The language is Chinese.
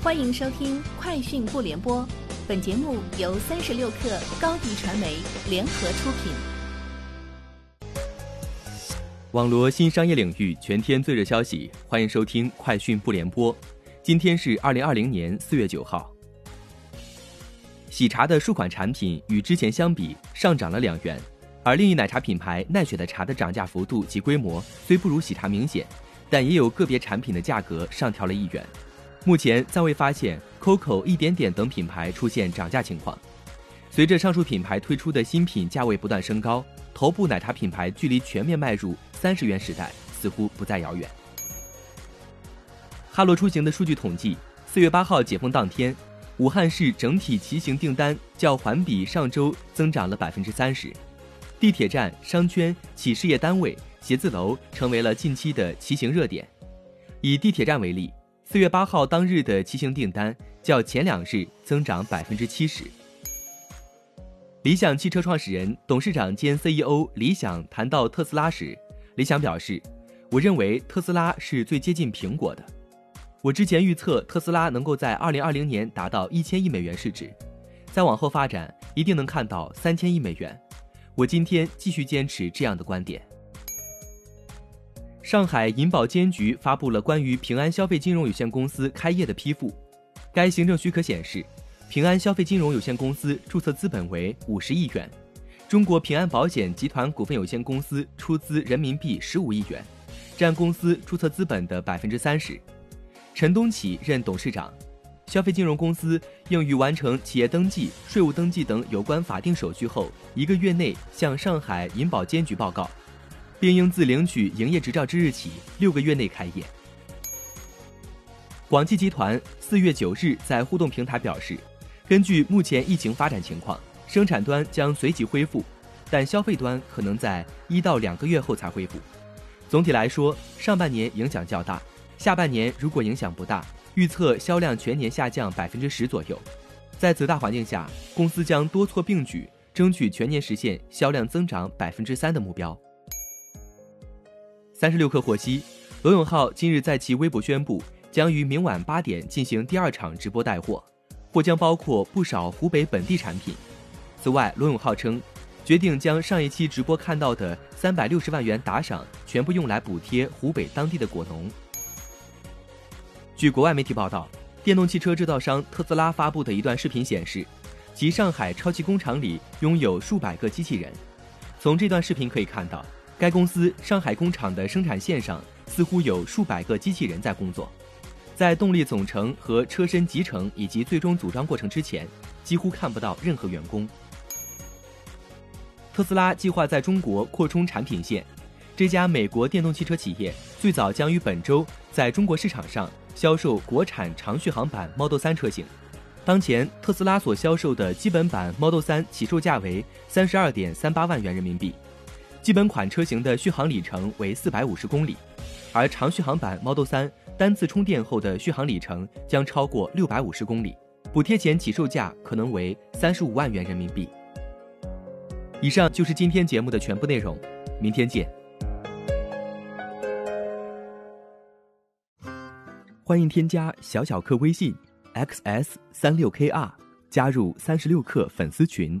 欢迎收听《快讯不联播》，本节目由三十六克高低传媒联合出品。网罗新商业领域全天最热消息，欢迎收听《快讯不联播》。今天是二零二零年四月九号。喜茶的数款产品与之前相比上涨了两元，而另一奶茶品牌奈雪的茶的涨价幅度及规模虽不如喜茶明显，但也有个别产品的价格上调了一元。目前暂未发现 COCO 一点点等品牌出现涨价情况。随着上述品牌推出的新品价位不断升高，头部奶茶品牌距离全面迈入三十元时代似乎不再遥远。哈罗出行的数据统计，四月八号解封当天，武汉市整体骑行订单较环比上周增长了百分之三十。地铁站、商圈、企事业单位、写字楼成为了近期的骑行热点。以地铁站为例。四月八号当日的骑行订单较前两日增长百分之七十。理想汽车创始人、董事长兼 CEO 李想谈到特斯拉时，李想表示：“我认为特斯拉是最接近苹果的。我之前预测特斯拉能够在二零二零年达到一千亿美元市值，再往后发展一定能看到三千亿美元。我今天继续坚持这样的观点。”上海银保监局发布了关于平安消费金融有限公司开业的批复。该行政许可显示，平安消费金融有限公司注册资本为五十亿元，中国平安保险集团股份有限公司出资人民币十五亿元，占公司注册资本的百分之三十。陈东启任董事长。消费金融公司应于完成企业登记、税务登记等有关法定手续后一个月内向上海银保监局报告。并应自领取营业执照之日起六个月内开业。广汽集团四月九日在互动平台表示，根据目前疫情发展情况，生产端将随即恢复，但消费端可能在一到两个月后才恢复。总体来说，上半年影响较大，下半年如果影响不大，预测销量全年下降百分之十左右。在此大环境下，公司将多措并举，争取全年实现销量增长百分之三的目标。三十六氪获悉，罗永浩今日在其微博宣布，将于明晚八点进行第二场直播带货，或将包括不少湖北本地产品。此外，罗永浩称，决定将上一期直播看到的三百六十万元打赏全部用来补贴湖北当地的果农。据国外媒体报道，电动汽车制造商特斯拉发布的一段视频显示，其上海超级工厂里拥有数百个机器人。从这段视频可以看到。该公司上海工厂的生产线上似乎有数百个机器人在工作，在动力总成和车身集成以及最终组装过程之前，几乎看不到任何员工。特斯拉计划在中国扩充产品线，这家美国电动汽车企业最早将于本周在中国市场上销售国产长续航版 Model 3车型。当前，特斯拉所销售的基本版 Model 3起售价为三十二点三八万元人民币。基本款车型的续航里程为四百五十公里，而长续航版 Model 3单次充电后的续航里程将超过六百五十公里，补贴前起售价可能为三十五万元人民币。以上就是今天节目的全部内容，明天见。欢迎添加小小客微信 xs 三六 kr，加入三十六氪粉丝群。